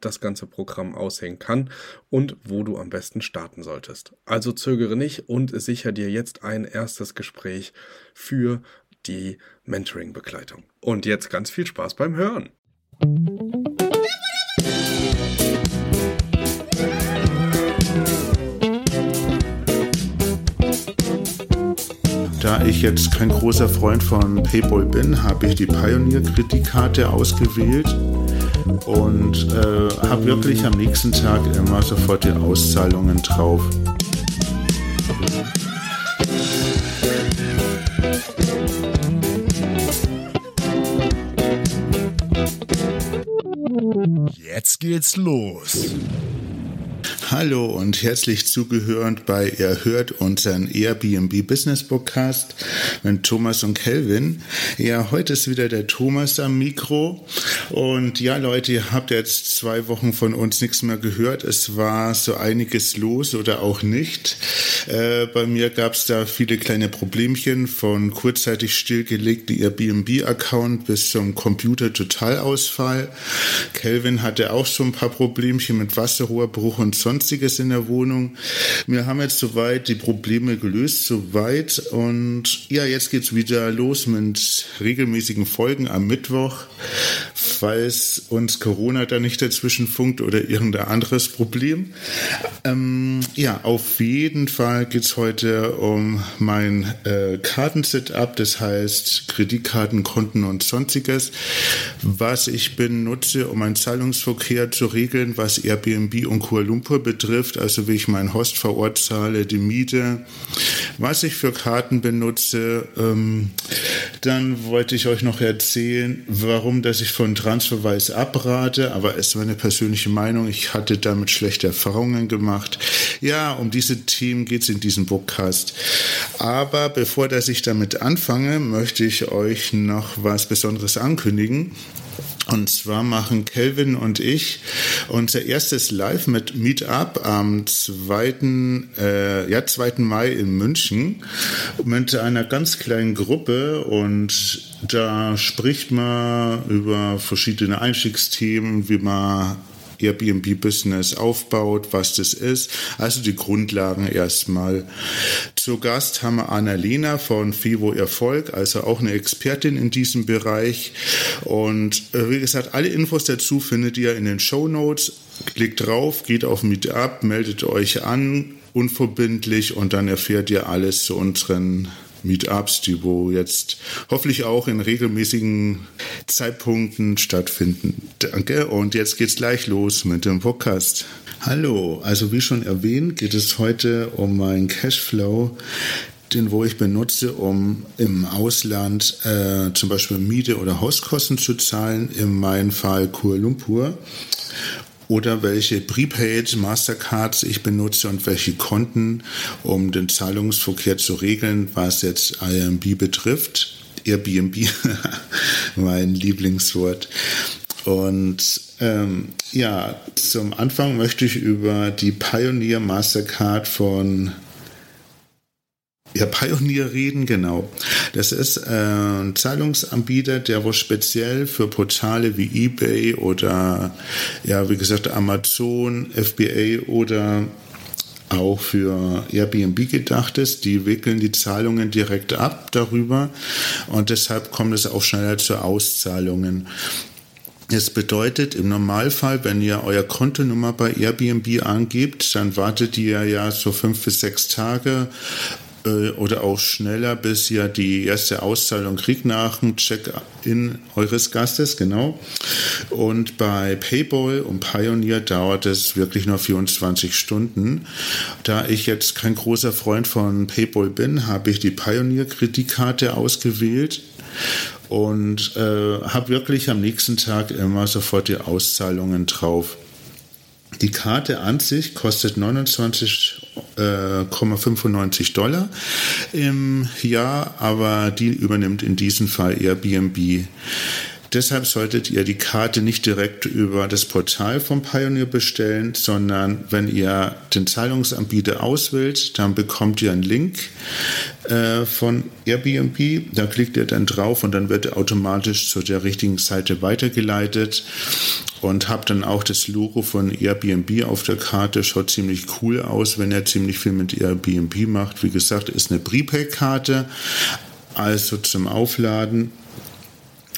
das ganze Programm aussehen kann und wo du am besten starten solltest. Also zögere nicht und sicher dir jetzt ein erstes Gespräch für die Mentoring-Begleitung. Und jetzt ganz viel Spaß beim Hören. Da ich jetzt kein großer Freund von Paypal bin, habe ich die Pioneer-Kreditkarte ausgewählt und äh, habe wirklich am nächsten Tag immer sofort die Auszahlungen drauf. Jetzt geht's los. Hallo und herzlich zugehörend bei Ihr hört unseren Airbnb Business Podcast mit Thomas und Kelvin. Ja, heute ist wieder der Thomas am Mikro. Und ja, Leute, ihr habt jetzt zwei Wochen von uns nichts mehr gehört. Es war so einiges los oder auch nicht. Äh, bei mir gab es da viele kleine Problemchen von kurzzeitig stillgelegten Airbnb-Account bis zum Computer-Totalausfall. Kelvin hatte auch so ein paar Problemchen mit Wasserrohrbruch und sonst Sonstiges in der Wohnung. Wir haben jetzt soweit die Probleme gelöst, soweit. Und ja, jetzt geht's wieder los mit regelmäßigen Folgen am Mittwoch. Falls uns Corona da nicht dazwischen funkt oder irgendein anderes Problem. Ähm, ja, auf jeden Fall geht's heute um mein äh, Kartensetup, das heißt Kreditkarten, Konten und sonstiges, was ich benutze, um meinen Zahlungsverkehr zu regeln, was Airbnb und Kuala Lumpur betrifft, also wie ich meinen Host vor Ort zahle, die Miete, was ich für Karten benutze. Ähm, dann wollte ich euch noch erzählen, warum, dass ich von Transferwise abrate, aber es war eine persönliche Meinung. Ich hatte damit schlechte Erfahrungen gemacht. Ja, um diese Themen geht es in diesem Podcast. Aber bevor dass ich damit anfange, möchte ich euch noch was Besonderes ankündigen. Und zwar machen Kelvin und ich unser erstes Live mit Meetup am 2. Äh, ja, 2. Mai in München mit einer ganz kleinen Gruppe und da spricht man über verschiedene Einstiegsthemen, wie man Airbnb-Business aufbaut, was das ist. Also die Grundlagen erstmal. Zu Gast haben wir Annalena von Fivo Erfolg, also auch eine Expertin in diesem Bereich. Und äh, wie gesagt, alle Infos dazu findet ihr in den Show Notes. Klickt drauf, geht auf Meetup, meldet euch an, unverbindlich und dann erfährt ihr alles zu unseren Meetups, die wo jetzt hoffentlich auch in regelmäßigen Zeitpunkten stattfinden. Danke und jetzt geht's gleich los mit dem Podcast. Hallo, also wie schon erwähnt, geht es heute um meinen Cashflow den wo ich benutze, um im Ausland äh, zum Beispiel Miete oder Hauskosten zu zahlen, in meinem Fall Kuala Lumpur oder welche Prepaid Mastercards ich benutze und welche Konten, um den Zahlungsverkehr zu regeln, was jetzt IMB betrifft. Airbnb, mein Lieblingswort. Und ähm, ja, zum Anfang möchte ich über die Pioneer Mastercard von ja, Pioneer reden, genau. Das ist äh, ein Zahlungsanbieter, der wohl speziell für Portale wie eBay oder, ja, wie gesagt, Amazon, FBA oder auch für Airbnb gedacht ist. Die wickeln die Zahlungen direkt ab darüber und deshalb kommt es auch schneller zu Auszahlungen. Es bedeutet im Normalfall, wenn ihr euer Kontonummer bei Airbnb angebt, dann wartet ihr ja so fünf bis sechs Tage äh, oder auch schneller, bis ihr die erste Auszahlung kriegt nach dem Check-in eures Gastes, genau. Und bei Payball und Pioneer dauert es wirklich nur 24 Stunden. Da ich jetzt kein großer Freund von Payball bin, habe ich die Pioneer-Kreditkarte ausgewählt und äh, habe wirklich am nächsten Tag immer sofort die Auszahlungen drauf. Die Karte an sich kostet 29,95 äh, Dollar im Jahr, aber die übernimmt in diesem Fall Airbnb. Deshalb solltet ihr die Karte nicht direkt über das Portal vom Pioneer bestellen, sondern wenn ihr den Zahlungsanbieter auswählt, dann bekommt ihr einen Link äh, von Airbnb. Da klickt ihr dann drauf und dann wird er automatisch zu der richtigen Seite weitergeleitet und habt dann auch das Logo von Airbnb auf der Karte. Schaut ziemlich cool aus, wenn er ziemlich viel mit Airbnb macht. Wie gesagt, ist eine Prepaid-Karte, also zum Aufladen.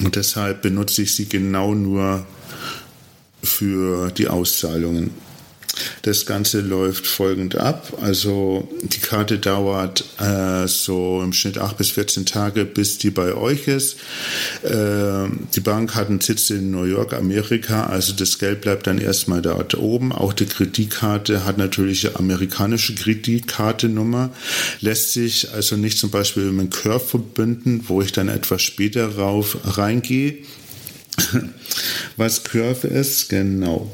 Und deshalb benutze ich sie genau nur für die Auszahlungen. Das Ganze läuft folgend ab. Also die Karte dauert äh, so im Schnitt 8 bis 14 Tage, bis die bei euch ist. Äh, die Bank hat einen Sitz in New York, Amerika. Also das Geld bleibt dann erstmal dort oben. Auch die Kreditkarte hat natürlich eine amerikanische Kreditkartennummer. Lässt sich also nicht zum Beispiel mit Curve verbinden, wo ich dann etwas später rauf reingehe. Was Curve ist, genau.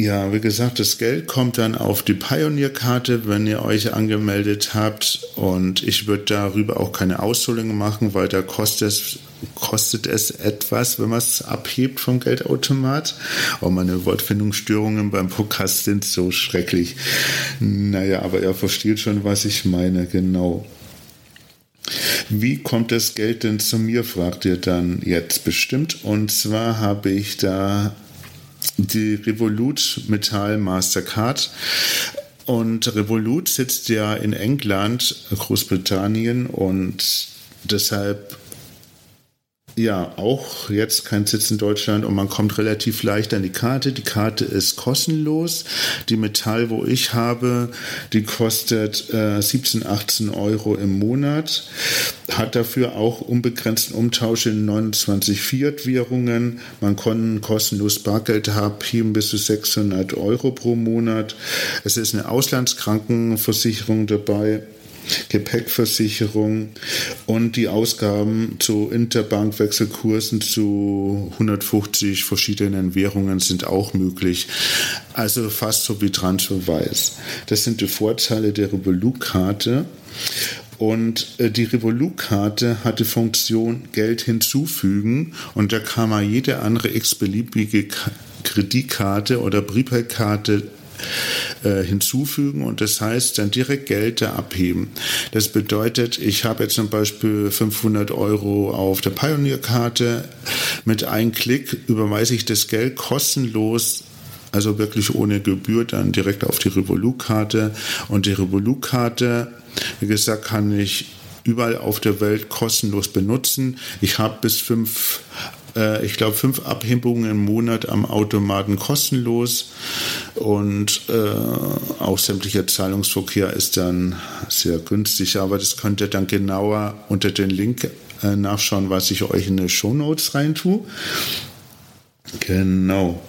Ja, wie gesagt, das Geld kommt dann auf die Pioneer-Karte, wenn ihr euch angemeldet habt. Und ich würde darüber auch keine Ausholungen machen, weil da kostet es, kostet es etwas, wenn man es abhebt vom Geldautomat. Oh, meine Wortfindungsstörungen beim Podcast sind so schrecklich. Naja, aber ihr versteht schon, was ich meine, genau. Wie kommt das Geld denn zu mir, fragt ihr dann jetzt bestimmt. Und zwar habe ich da die Revolut Metall Mastercard. Und Revolut sitzt ja in England, Großbritannien und deshalb ja, auch jetzt kein Sitz in Deutschland und man kommt relativ leicht an die Karte. Die Karte ist kostenlos. Die Metall, wo ich habe, die kostet äh, 17, 18 Euro im Monat, hat dafür auch unbegrenzten Umtausch in 29 Fiat-Währungen. Man kann kostenlos Bargeld haben, bis zu 600 Euro pro Monat. Es ist eine Auslandskrankenversicherung dabei. Gepäckversicherung und die Ausgaben zu Interbankwechselkursen zu 150 verschiedenen Währungen sind auch möglich. Also fast so wie Transferwise. Das sind die Vorteile der Revolut-Karte. Und äh, die Revolut-Karte hat die Funktion Geld hinzufügen und da kann man jede andere x-beliebige Kreditkarte oder Prepaid-Karte äh, hinzufügen und das heißt dann direkt Geld abheben. Das bedeutet, ich habe jetzt zum Beispiel 500 Euro auf der Pioneer-Karte. Mit einem Klick überweise ich das Geld kostenlos also wirklich ohne Gebühr dann direkt auf die Revolut-Karte. Und die Revolut-Karte, wie gesagt, kann ich überall auf der Welt kostenlos benutzen. Ich habe bis fünf äh, ich glaube, fünf Abhebungen im Monat am Automaten kostenlos und äh, auch sämtlicher Zahlungsverkehr ist dann sehr günstig. Aber das könnt ihr dann genauer unter den Link äh, nachschauen, was ich euch in die Show Notes reintue. Genau.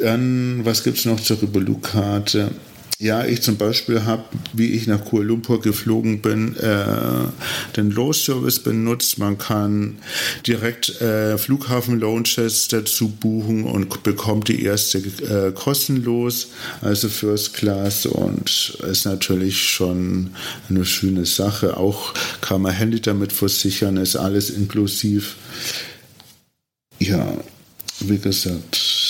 Dann, was gibt es noch zur Revolut-Karte? Ja, ich zum Beispiel habe, wie ich nach Kuala Lumpur geflogen bin, äh, den Low-Service benutzt. Man kann direkt äh, Flughafen-Lounges dazu buchen und bekommt die erste äh, kostenlos, also First Class und ist natürlich schon eine schöne Sache. Auch kann man Handy damit versichern, ist alles inklusiv. Ja, wie gesagt,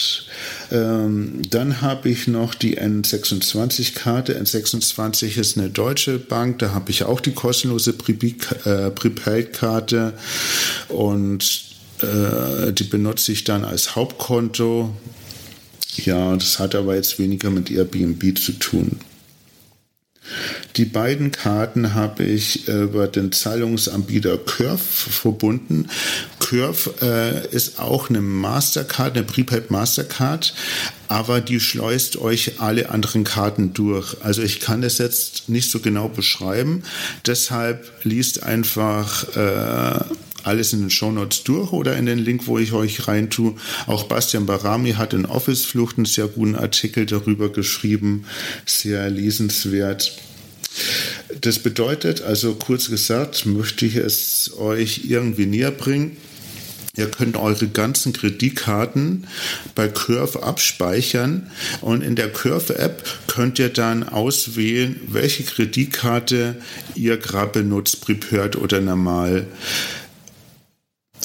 ähm, dann habe ich noch die N26-Karte. N26 ist eine deutsche Bank, da habe ich auch die kostenlose äh, Prepaid-Karte und äh, die benutze ich dann als Hauptkonto. Ja, das hat aber jetzt weniger mit Airbnb zu tun. Die beiden Karten habe ich äh, über den Zahlungsanbieter Curve verbunden. Curve äh, ist auch eine Mastercard, eine Prepaid Mastercard, aber die schleust euch alle anderen Karten durch. Also ich kann das jetzt nicht so genau beschreiben. Deshalb liest einfach äh, alles in den Shownotes durch oder in den Link, wo ich euch rein tue. Auch Bastian Barami hat in Office Flucht einen sehr guten Artikel darüber geschrieben, sehr lesenswert. Das bedeutet, also kurz gesagt, möchte ich es euch irgendwie näher bringen. Ihr könnt eure ganzen Kreditkarten bei Curve abspeichern und in der Curve-App könnt ihr dann auswählen, welche Kreditkarte ihr gerade benutzt, prepared oder normal.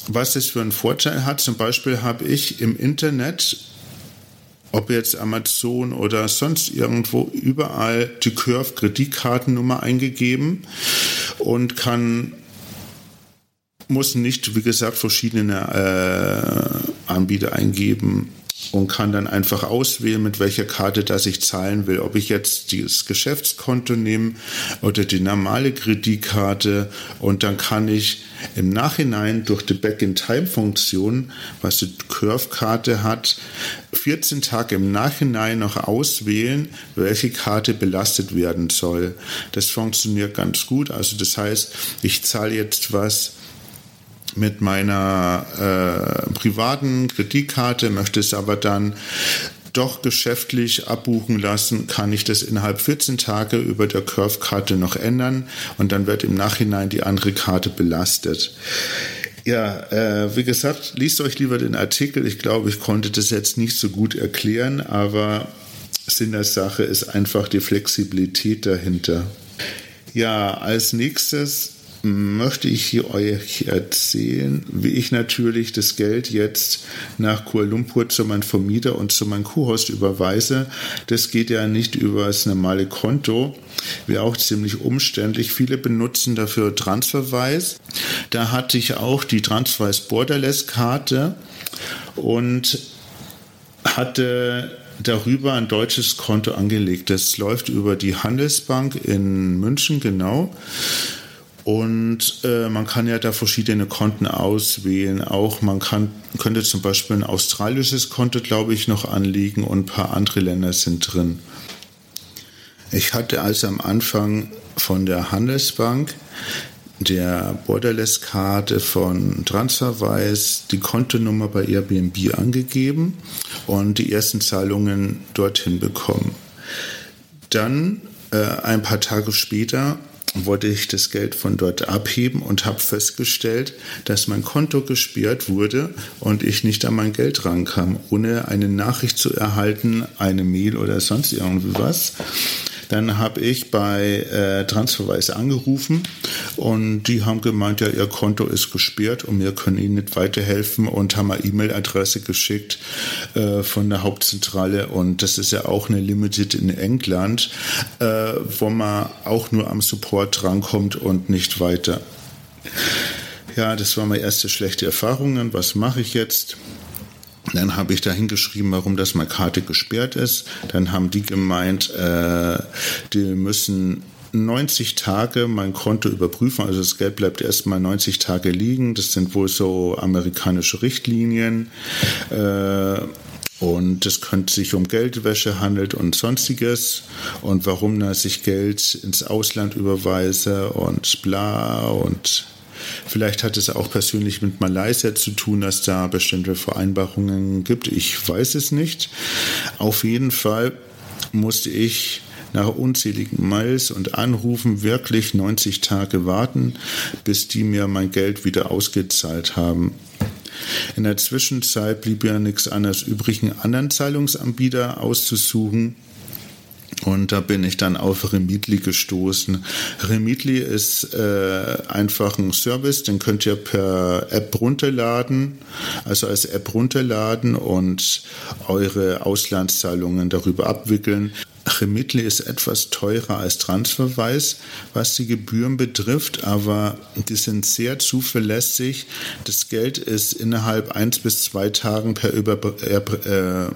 Was es für einen Vorteil hat, zum Beispiel habe ich im Internet ob jetzt Amazon oder sonst irgendwo überall die Curve Kreditkartennummer eingegeben und kann muss nicht, wie gesagt, verschiedene äh, Anbieter eingeben und kann dann einfach auswählen, mit welcher Karte das ich zahlen will. Ob ich jetzt dieses Geschäftskonto nehme oder die normale Kreditkarte und dann kann ich im Nachhinein durch die Back-in-Time-Funktion, was die Curve-Karte hat, 14 Tage im Nachhinein noch auswählen, welche Karte belastet werden soll. Das funktioniert ganz gut. Also das heißt, ich zahle jetzt was mit meiner äh, privaten Kreditkarte, möchte es aber dann doch geschäftlich abbuchen lassen, kann ich das innerhalb 14 Tage über der Curve-Karte noch ändern und dann wird im Nachhinein die andere Karte belastet. Ja, äh, wie gesagt, liest euch lieber den Artikel. Ich glaube, ich konnte das jetzt nicht so gut erklären, aber Sinn der Sache ist einfach die Flexibilität dahinter. Ja, als nächstes möchte ich hier euch erzählen, wie ich natürlich das Geld jetzt nach Kuala Lumpur zu meinem Vermieter und zu meinem Kuhhaus überweise. Das geht ja nicht über das normale Konto. Wäre auch ziemlich umständlich. Viele benutzen dafür Transferwise. Da hatte ich auch die Transferwise Borderless Karte und hatte darüber ein deutsches Konto angelegt. Das läuft über die Handelsbank in München, genau. Und äh, man kann ja da verschiedene Konten auswählen. Auch man kann, könnte zum Beispiel ein australisches Konto, glaube ich, noch anlegen und ein paar andere Länder sind drin. Ich hatte also am Anfang von der Handelsbank der Borderless-Karte von Transferwise die Kontonummer bei Airbnb angegeben und die ersten Zahlungen dorthin bekommen. Dann äh, ein paar Tage später wollte ich das Geld von dort abheben und habe festgestellt, dass mein Konto gesperrt wurde und ich nicht an mein Geld rankam, ohne eine Nachricht zu erhalten, eine Mail oder sonst irgendwie was. Dann habe ich bei äh, Transferwise angerufen und die haben gemeint, ja, ihr Konto ist gesperrt und wir können ihnen nicht weiterhelfen und haben eine E-Mail-Adresse geschickt äh, von der Hauptzentrale und das ist ja auch eine Limited in England, äh, wo man auch nur am Support drankommt und nicht weiter. Ja, das waren meine erste schlechte Erfahrungen. Was mache ich jetzt? Dann habe ich da hingeschrieben, warum das meine Karte gesperrt ist. Dann haben die gemeint, äh, die müssen 90 Tage mein Konto überprüfen. Also das Geld bleibt erstmal 90 Tage liegen. Das sind wohl so amerikanische Richtlinien. Äh, und es könnte sich um Geldwäsche handelt und sonstiges. Und warum da sich Geld ins Ausland überweise und bla und Vielleicht hat es auch persönlich mit Malaysia zu tun, dass da bestimmte Vereinbarungen gibt. Ich weiß es nicht. Auf jeden Fall musste ich nach unzähligen Mails und Anrufen wirklich 90 Tage warten, bis die mir mein Geld wieder ausgezahlt haben. In der Zwischenzeit blieb ja nichts anderes übrig, einen anderen Zahlungsanbieter auszusuchen. Und da bin ich dann auf Remitly gestoßen. Remitly ist äh, einfach ein Service, den könnt ihr per App runterladen, also als App runterladen und eure Auslandszahlungen darüber abwickeln. Remitly ist etwas teurer als Transferwise, was die Gebühren betrifft, aber die sind sehr zuverlässig. Das Geld ist innerhalb eins bis zwei Tagen per Über äh,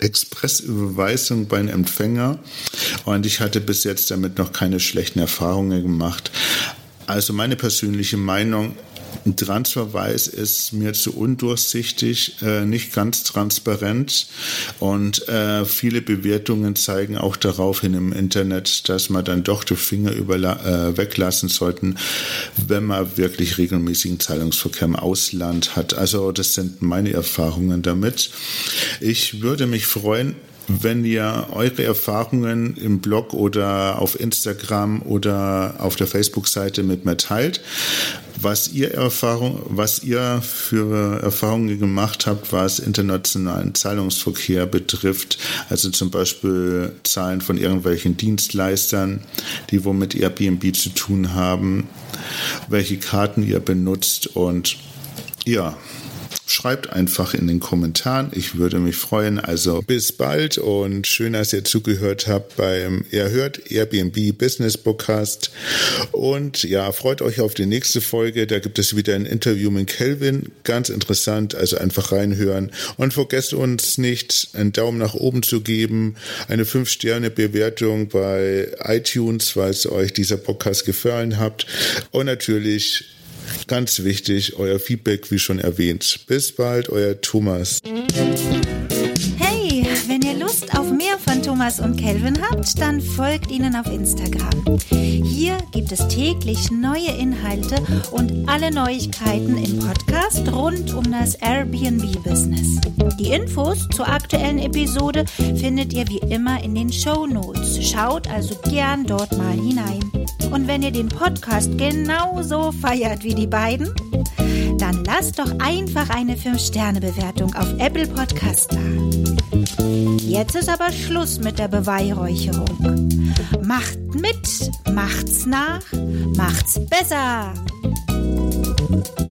Expressüberweisung beim Empfänger und ich hatte bis jetzt damit noch keine schlechten Erfahrungen gemacht. Also meine persönliche Meinung, ein Transferweis ist mir zu undurchsichtig, äh, nicht ganz transparent und äh, viele Bewertungen zeigen auch darauf hin im Internet, dass man dann doch die Finger äh, weglassen sollten, wenn man wirklich regelmäßigen Zahlungsverkehr im Ausland hat. Also das sind meine Erfahrungen damit. Ich würde mich freuen, wenn ihr eure Erfahrungen im Blog oder auf Instagram oder auf der Facebook-Seite mit mir teilt. was ihr Erfahrung, was ihr für Erfahrungen gemacht habt, was internationalen Zahlungsverkehr betrifft. Also zum Beispiel Zahlen von irgendwelchen Dienstleistern, die womit Airbnb zu tun haben, welche Karten ihr benutzt und ja, Schreibt einfach in den Kommentaren. Ich würde mich freuen. Also bis bald und schön, dass ihr zugehört habt beim Erhört Airbnb Business Podcast. Und ja, freut euch auf die nächste Folge. Da gibt es wieder ein Interview mit Kelvin. Ganz interessant. Also einfach reinhören. Und vergesst uns nicht, einen Daumen nach oben zu geben, eine 5-Sterne-Bewertung bei iTunes, falls euch dieser Podcast gefallen hat. Und natürlich Ganz wichtig, euer Feedback, wie schon erwähnt. Bis bald, euer Thomas. Hey, wenn ihr Lust auf mehr von Thomas und Kelvin habt, dann folgt ihnen auf Instagram. Hier gibt es täglich neue Inhalte und alle Neuigkeiten im Podcast rund um das Airbnb-Business. Die Infos zur aktuellen Episode findet ihr wie immer in den Show Notes. Schaut also gern dort mal hinein. Und wenn ihr den Podcast genauso feiert wie die beiden, dann lasst doch einfach eine 5-Sterne-Bewertung auf Apple Podcast da. Jetzt ist aber Schluss mit der Beweihräucherung. Macht mit, macht's nach, macht's besser.